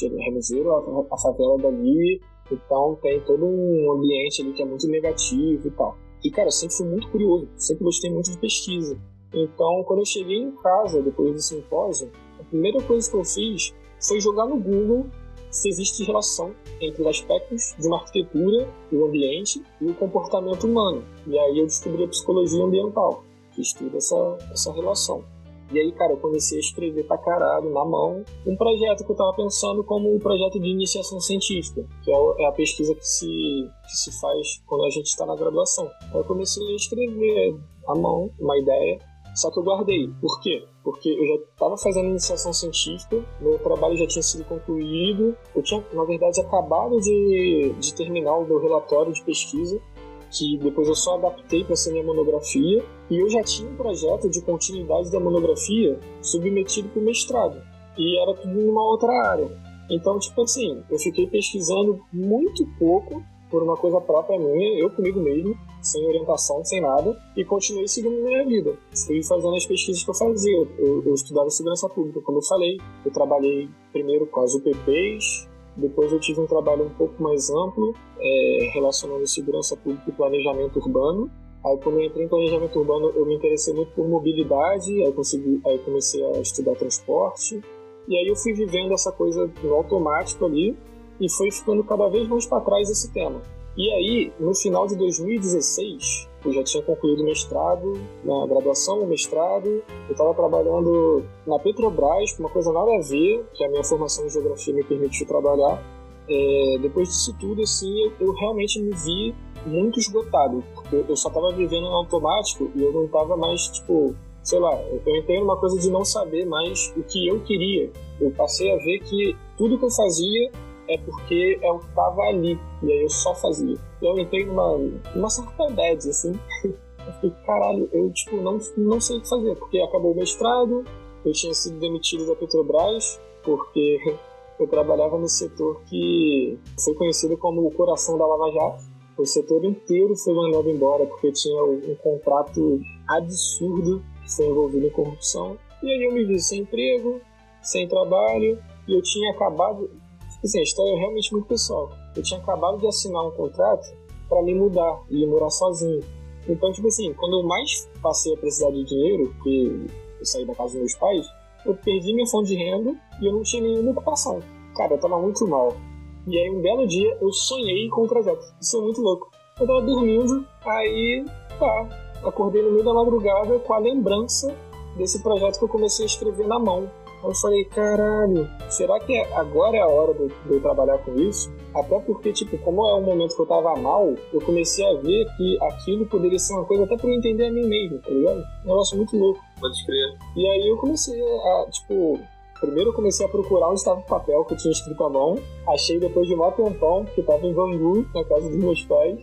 removeram a, a favela dali, então tem todo um ambiente ali que é muito negativo e tal. E cara, eu sempre fui muito curioso, sempre gostei muito de pesquisa. Então, quando eu cheguei em casa depois do simpósio, a primeira coisa que eu fiz foi jogar no Google se existe relação entre os aspectos de uma arquitetura, o ambiente e o comportamento humano. E aí eu descobri a psicologia ambiental, que estuda essa, essa relação. E aí, cara, eu comecei a escrever pra caralho, na mão, um projeto que eu tava pensando como um projeto de iniciação científica, que é, é a pesquisa que se, que se faz quando a gente está na graduação. Aí eu comecei a escrever à mão uma ideia, só que eu guardei. Por quê? Porque eu já estava fazendo iniciação científica, meu trabalho já tinha sido concluído, eu tinha, na verdade, acabado de, de terminar o meu relatório de pesquisa, que depois eu só adaptei para ser minha monografia, e eu já tinha um projeto de continuidade da monografia submetido para o mestrado, e era tudo numa outra área. Então, tipo assim, eu fiquei pesquisando muito pouco por uma coisa própria minha, eu comigo mesmo, sem orientação, sem nada, e continuei seguindo minha vida. Fui fazendo as pesquisas que eu fazia. Eu, eu estudava segurança pública, como eu falei. Eu trabalhei primeiro com as UPPs, depois eu tive um trabalho um pouco mais amplo, é, relacionando segurança pública e planejamento urbano. Aí quando eu entrei em planejamento urbano, eu me interessei muito por mobilidade, aí, consegui, aí comecei a estudar transporte. E aí eu fui vivendo essa coisa no automático ali, e foi ficando cada vez mais para trás esse tema. E aí, no final de 2016, eu já tinha concluído o mestrado, na graduação, o mestrado, eu estava trabalhando na Petrobras, uma coisa nada a ver, que a minha formação em geografia me permitiu trabalhar. é, depois disso tudo, assim, eu, eu, realmente me vi muito esgotado, porque eu só tava vivendo no automático e eu não tava mais, tipo, sei lá, eu entrei numa coisa de não saber mais o que eu queria. Eu passei a ver que tudo que eu fazia é porque é o que ali, e aí eu só fazia. Eu entrei numa, numa certa bad, assim. (laughs) Eu fiquei, caralho, eu, tipo, não, não sei o que fazer, porque acabou o mestrado, eu tinha sido demitido da Petrobras, porque (laughs) eu trabalhava no setor que foi conhecido como o coração da Lava Jato. O setor inteiro foi mandado embora porque tinha um contrato absurdo que foi envolvido em corrupção. E aí eu me vi sem emprego, sem trabalho, e eu tinha acabado. Tipo assim, a história é realmente muito pessoal. Eu tinha acabado de assinar um contrato para me mudar e morar sozinho. Então, tipo assim, quando eu mais passei a precisar de dinheiro, porque eu saí da casa dos meus pais, eu perdi minha fonte de renda e eu não tinha nenhuma ocupação. Cara, eu tava muito mal. E aí, um belo dia, eu sonhei com o projeto. Isso é muito louco. Eu tava dormindo, aí, tá, acordei no meio da madrugada com a lembrança desse projeto que eu comecei a escrever na mão. Eu falei, caralho, será que agora é a hora de, de eu trabalhar com isso? Até porque, tipo, como é um momento que eu tava mal, eu comecei a ver que aquilo poderia ser uma coisa até pra eu entender a mim mesmo, tá ligado? Um negócio muito louco. Pode crer. E aí eu comecei a, tipo, Primeiro eu comecei a procurar onde estava o papel que eu tinha escrito à mão. Achei depois de um tempão, que estava em Bangu, na casa dos meus pais.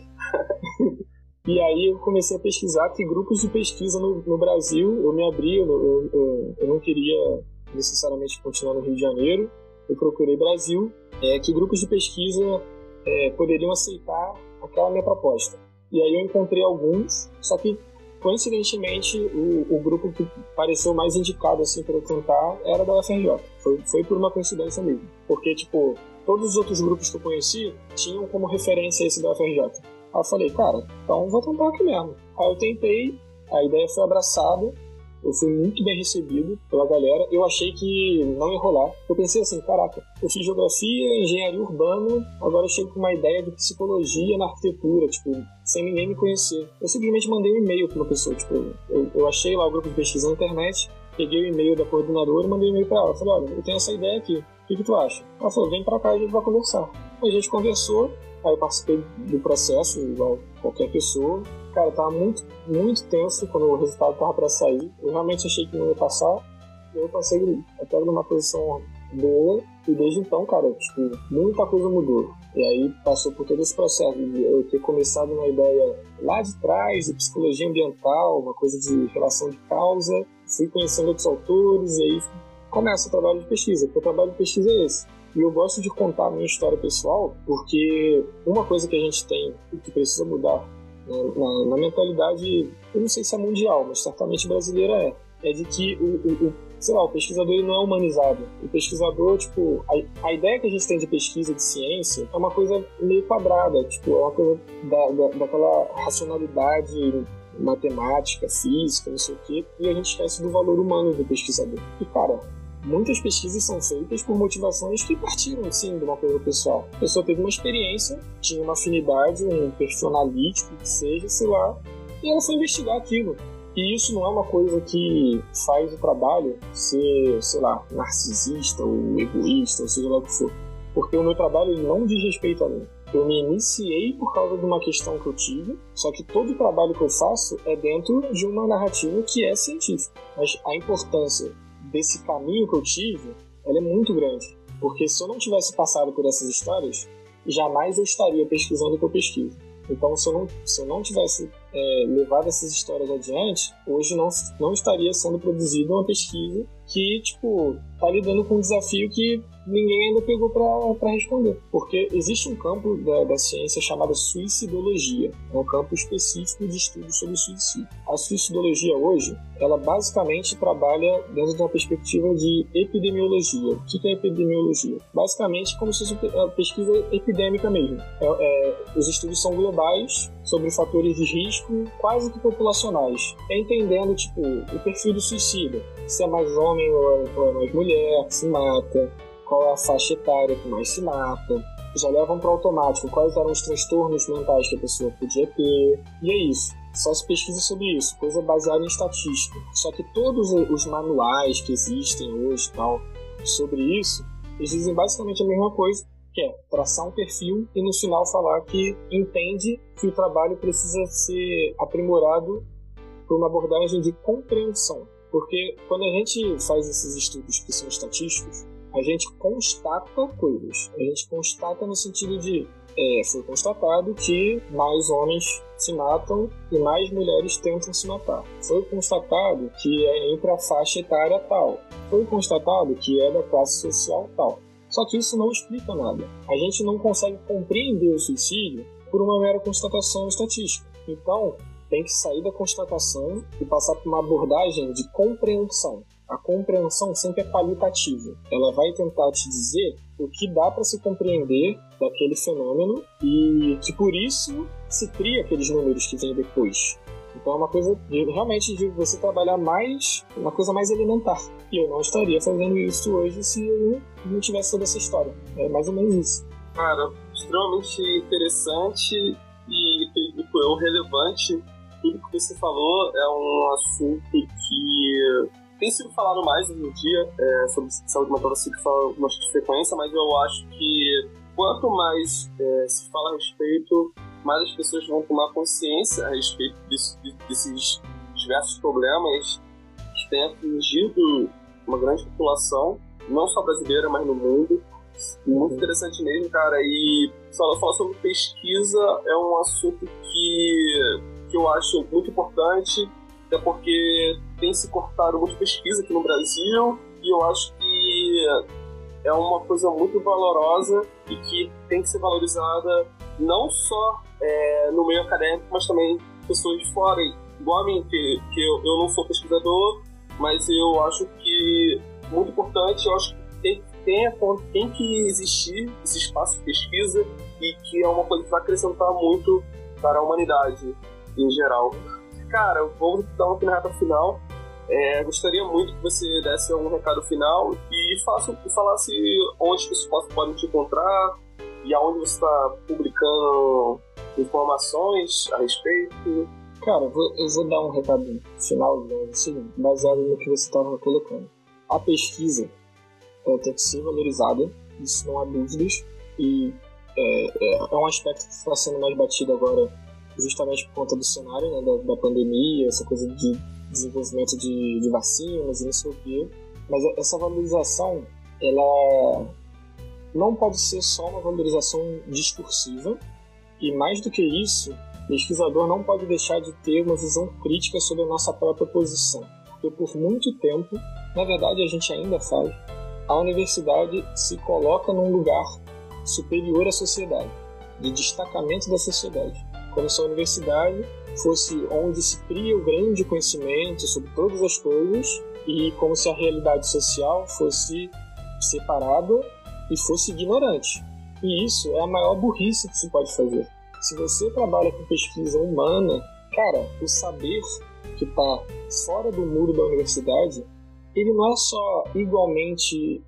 (laughs) e aí eu comecei a pesquisar que grupos de pesquisa no, no Brasil, eu me abri, eu, eu, eu, eu, não queria necessariamente continuar no Rio de Janeiro. Eu procurei Brasil, é, que grupos de pesquisa é, poderiam aceitar aquela minha proposta. E aí eu encontrei alguns, só que coincidentemente, o, o grupo que pareceu mais indicado assim para eu tentar era da UFRJ. Foi, foi por uma coincidência mesmo. Porque, tipo, todos os outros grupos que eu conheci tinham como referência esse da UFRJ. Aí eu falei, cara, então vou tentar aqui mesmo. Aí eu tentei, a ideia foi abraçada, eu fui muito bem recebido pela galera. Eu achei que não ia rolar. Eu pensei assim, caraca, eu fiz geografia, engenharia urbana, agora eu chego com uma ideia de psicologia na arquitetura, tipo, sem ninguém me conhecer. Eu simplesmente mandei um e-mail para uma pessoa, tipo, eu, eu achei lá o grupo de pesquisa na internet, peguei o e-mail da coordenadora e mandei um e-mail para ela. Falei, olha, eu tenho essa ideia aqui, o que, que tu acha? Ela falou, vem para cá e a gente vai conversar. A gente conversou, aí eu participei do processo, igual qualquer pessoa, Cara, tava muito, muito tenso quando o resultado tava para sair. Eu realmente achei que não ia passar. E eu passei até numa posição boa. E desde então, cara, tipo, muita coisa mudou. E aí passou por todo esse processo de eu ter começado uma ideia lá de trás, de psicologia ambiental, uma coisa de relação de causa. Fui conhecendo outros autores e aí começa o trabalho de pesquisa, porque o trabalho de pesquisa é esse. E eu gosto de contar a minha história pessoal, porque uma coisa que a gente tem e que precisa mudar na, na, mentalidade, eu não sei se é mundial, mas certamente brasileira é, é de que o, o, o sei lá, o pesquisador ele não é humanizado. O pesquisador, tipo, a, a, ideia que a gente tem de pesquisa de ciência é uma coisa meio quadrada, tipo, é uma coisa da, da, daquela racionalidade matemática, física, não sei o quê, e a gente esquece do valor humano do pesquisador. E, cara, muitas pesquisas são feitas por motivações que partiram, sim, de uma coisa pessoal. A pessoa teve uma experiência, tinha uma afinidade, um perfil analítico, que seja, sei lá, e ela foi investigar aquilo. E isso não é uma coisa que faz o trabalho ser, sei lá, narcisista ou egoísta, ou seja lá o que for. Porque o meu trabalho não diz respeito a mim. Eu me iniciei por causa de uma questão que eu tive, só que todo o trabalho que eu faço é dentro de uma narrativa que é científica. Mas a importância desse caminho que eu tive, ela é muito grande. Porque se eu não tivesse passado por essas histórias, jamais eu estaria pesquisando o que eu pesquiso. Então, se eu não, se eu não tivesse é, levado essas histórias adiante, hoje não, não estaria sendo produzida uma pesquisa que, tipo, tá lidando com um desafio que ninguém ainda pegou para responder. Porque existe um campo da, da, ciência chamado suicidologia. É um campo específico de estudo sobre suicídio. A suicidologia hoje, ela basicamente trabalha dentro de uma perspectiva de epidemiologia. O que é epidemiologia? Basicamente como se fosse uma pesquisa epidêmica mesmo. É, é, os estudos são globais sobre fatores de risco quase que populacionais. É entendendo, tipo, o perfil do suicida. Se é mais homem ou é mais mulher se mata, qual é a faixa etária que mais se mata, já levam para automático quais eram os transtornos mentais que a pessoa podia ter, e é isso. Só se pesquisa sobre isso, coisa baseada em estatística. Só que todos os manuais que existem hoje tal sobre isso, eles dizem basicamente a mesma coisa, que é traçar um perfil e no final falar que entende que o trabalho precisa ser aprimorado por uma abordagem de compreensão. Porque quando a gente faz esses estudos que são estatísticos, a gente constata coisas. A gente constata no sentido de é, foi constatado que mais homens se matam e mais mulheres tentam se matar. Foi constatado que é entre a faixa etária tal. Foi constatado que é da classe social tal. Só que isso não explica nada. A gente não consegue compreender o suicídio por uma mera constatação estatística. Então, tem que sair da constatação e passar por uma abordagem de compreensão. A compreensão sempre é qualitativa. Ela vai tentar te dizer o que dá para se compreender daquele fenômeno e que por isso se cria aqueles números que vêm depois. Então é uma coisa de, realmente de você trabalhar mais, uma coisa mais elementar. E eu não estaria fazendo isso hoje se eu não tivesse toda essa história. É mais ou menos isso. Cara, extremamente interessante e, e, e relevante. Tudo que você falou é um assunto que tem sido falado mais hoje em dia é, sobre saúde mental, se fala com mais frequência, mas eu acho que quanto mais é, se fala a respeito, mais as pessoas vão tomar consciência a respeito desse, desses diversos problemas que têm atingido uma grande população, não só brasileira, mas no mundo. Muito interessante mesmo, cara. E só falar sobre pesquisa é um assunto que, que eu acho muito importante, até porque tem se cortado muito pesquisa aqui no Brasil, e eu acho que é uma coisa muito valorosa e que tem que ser valorizada não só é, no meio acadêmico, mas também pessoas de fora, igual a mim, que, que eu, eu não sou pesquisador, mas eu acho que muito importante, eu acho que tem, tem, tem que existir esse espaço de pesquisa e que é uma coisa que vai acrescentar muito para a humanidade em geral. Cara, vou dar uma reta final. É, gostaria muito que você desse um recado final e, faça, falasse onde que os podem te encontrar e aonde você está publicando informações a respeito. Cara, eu vou, eu vou dar um recado final assim, baseado no que você estava colocando. A pesquisa ela tem que ser valorizada, isso não há dúvidas, e é, é, é um aspecto que está sendo mais batido agora justamente por conta do cenário né, da, da pandemia, essa coisa de desenvolvimento de, de vacinas e não sei o quê. Mas essa valorização, ela não pode ser só uma valorização discursiva, e mais do que isso, o pesquisador não pode deixar de ter uma visão crítica sobre a nossa própria posição. Porque por muito tempo, na verdade a gente ainda faz, a universidade se coloca num lugar superior à sociedade, de destacamento da sociedade. Como se a universidade fosse onde se cria o grande conhecimento sobre todas as coisas e como se a realidade social fosse separada e fosse ignorante. E isso é a maior burrice que se pode fazer. Se você trabalha com pesquisa humana, cara, o saber que está fora do muro da universidade, ele não é só igualmente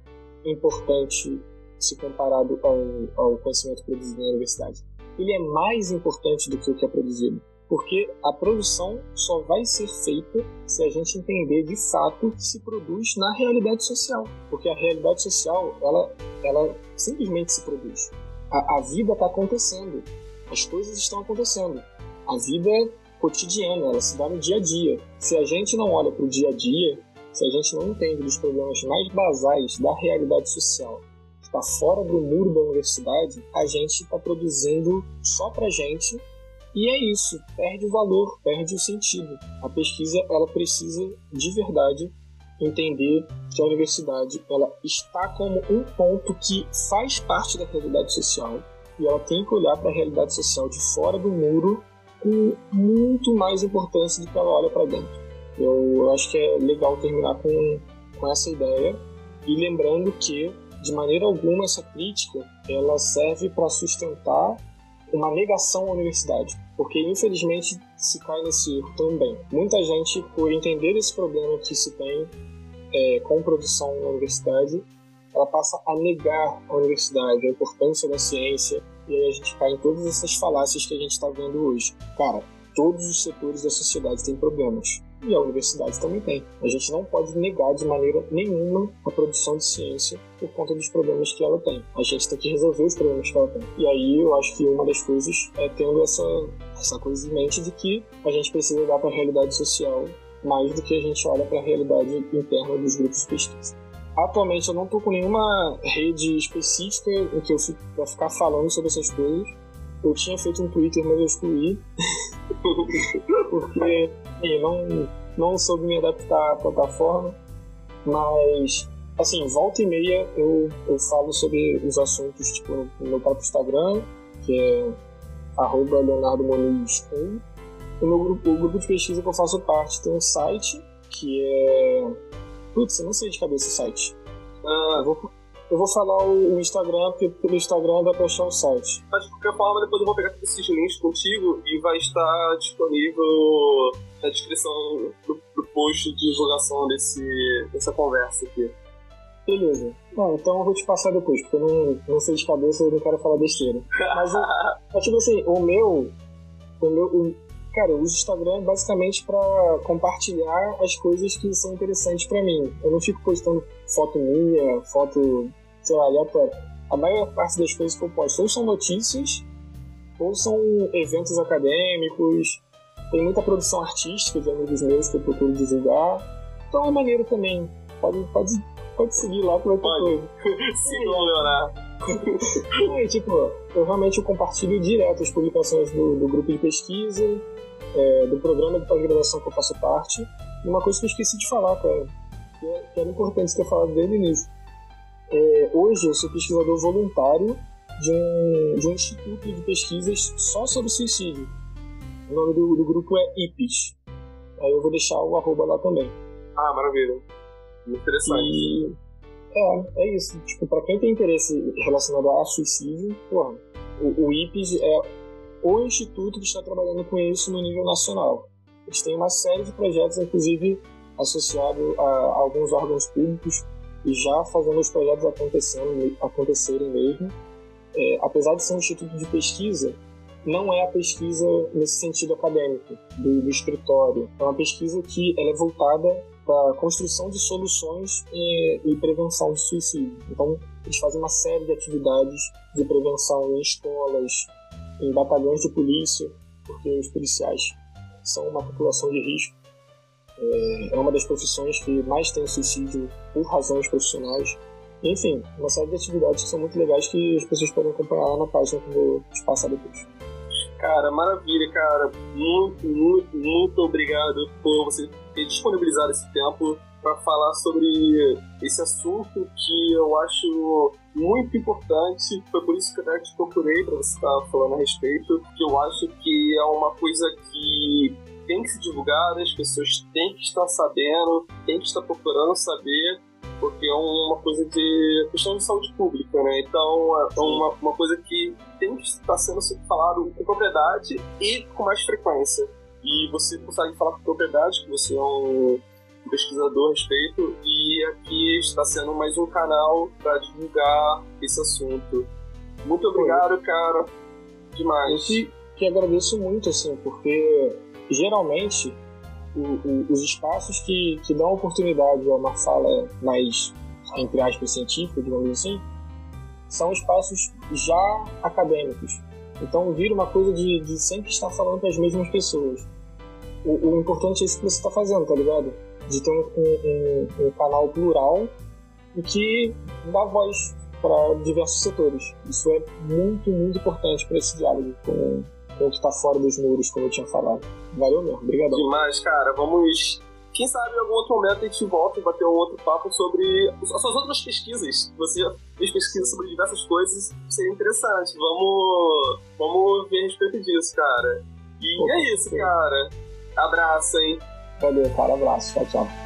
importante se comparado ao, ao conhecimento produzido na universidade. Ele é mais importante do que o que é produzido porque a produção só vai ser feita se a gente entender de fato que se produz na realidade social, porque a realidade social ela, ela simplesmente se produz. A, a vida está acontecendo, as coisas estão acontecendo, a vida é cotidiana, ela se dá no dia a dia. Se a gente não olha para o dia a dia, se a gente não entende dos problemas mais basais da realidade social, está fora do muro da universidade, a gente está produzindo só para gente e é isso, perde o valor, perde o sentido. A pesquisa ela precisa de verdade entender que a universidade ela está como um ponto que faz parte da realidade social e ela tem que olhar para a realidade social de fora do muro com muito mais importância do que ela olha para dentro. Eu, eu acho que é legal terminar com, com essa ideia e lembrando que de maneira alguma essa crítica ela serve para sustentar uma negação à universidade porque infelizmente se cai nesse erro também. Muita gente, por entender esse problema que se tem é, com produção na universidade, ela passa a negar a universidade, a importância da ciência, e aí a gente cai em todas essas falácias que a gente está vendo hoje. Cara, todos os setores da sociedade têm problemas. E a universidade também tem. A gente não pode negar de maneira nenhuma a produção de ciência por conta dos problemas que ela tem. A gente tem que resolver os problemas que ela tem. E aí eu acho que uma das coisas é tendo essa, essa coisa em mente de que a gente precisa olhar para a realidade social mais do que a gente olha para a realidade interna dos grupos de pesquisa. Atualmente eu não estou com nenhuma rede específica em que eu fico para ficar falando sobre essas coisas. Eu tinha feito um Twitter, mas eu excluí. (laughs) porque eu não, não soube me adaptar à plataforma. Mas, assim, volta e meia eu, eu falo sobre os assuntos, tipo, no meu próprio Instagram, que é arroba Leonardo Moniz 1. O meu grupo, o grupo de pesquisa que eu faço parte tem um site que é. Putz, eu não sei de cabeça o site. Ah, vou, eu vou falar o, Instagram, porque pelo Instagram dá pra achar o site. Mas de qualquer forma, depois eu vou pegar todos esses links contigo e vai estar disponível na descrição do, do post de divulgação desse, dessa conversa aqui. Beleza. Então eu vou te passar depois, porque eu não, não sei de cabeça e não quero falar besteira. Mas, (laughs) é, tipo assim, o meu. O meu cara, eu uso o Instagram basicamente para compartilhar as coisas que são interessantes para mim. Eu não fico postando foto minha, foto, sei lá, aleatória. A maior parte das coisas que eu posto ou são notícias, ou são eventos acadêmicos, tem muita produção artística de amigos meus que eu procuro divulgar. Então é maneiro também. Pode, pode, pode seguir lá que vai ter coisa. (laughs) Siga o Leonardo. (laughs) é, tipo, eu realmente compartilho direto as publicações do, do grupo de pesquisa, é, do programa de pós-graduação que eu faço parte. E uma coisa que eu esqueci de falar, cara, que, é, que era importante ter falado desde o início. É, hoje eu sou pesquisador voluntário de um, de um instituto de pesquisas só sobre suicídio. O nome do, do grupo é IPES. Aí eu vou deixar o arroba lá também. Ah, maravilha. Interessante. E, é, é isso. Tipo, pra quem tem interesse relacionado a suicídio, porra, o, o IPES é o instituto que está trabalhando com isso no nível nacional. Eles têm uma série de projetos, inclusive associado a alguns órgãos públicos e já fazendo os projetos acontecendo, acontecerem mesmo. É, apesar de ser um instituto de pesquisa, não é a pesquisa nesse sentido acadêmico, do, do escritório. É uma pesquisa que ela é voltada para a construção de soluções e, e, prevenção de suicídio. Então, eles fazem uma série de atividades de prevenção em escolas, em batalhões de polícia, porque os policiais são uma população de risco. É, é uma das profissões que mais tem suicídio por razões profissionais. Enfim, uma série de atividades que são muito legais que as pessoas podem acompanhar lá na página que eu te passar depois. Cara, maravilha, cara. Muito, muito, muito obrigado por você ter disponibilizado esse tempo para falar sobre esse assunto que eu acho muito importante. Foi por isso que eu até te procurei para você estar falando a respeito, que eu acho que é uma coisa que tem que ser divulgada, as pessoas têm que estar sabendo, têm que estar procurando saber, porque é uma coisa de questão de saúde pública, né? Então é uma, uma coisa que tem que estar sendo falado com propriedade e com mais frequência. E você consegue falar com propriedade que você é um pesquisador a respeito e aqui está sendo mais um canal para divulgar esse assunto. Muito obrigado, cara. Demais. Eu que, que agradeço muito, assim, porque geralmente o, o, os espaços que, que dão oportunidade a uma fala mais, entre aspas, científica, digamos assim, são espaços já acadêmicos. Então vira uma coisa de, de sempre estar falando com as mesmas pessoas. O, o importante é isso que você está fazendo, tá ligado? De ter um, um, um canal plural e que dá voz para diversos setores. Isso é muito, muito importante para esse diálogo com, com o que está fora dos muros, como eu tinha falado. Valeu mesmo, obrigado. Demais, cara. Vamos. Quem sabe em algum outro momento a gente volta e bater um outro papo sobre as suas outras pesquisas. Você já fez pesquisa sobre diversas coisas, seria interessante. Vamos, vamos ver a respeito disso, cara. E Pô, é isso, sim. cara. Abraço, hein? Valeu, cara. Abraço. Tchau, tchau.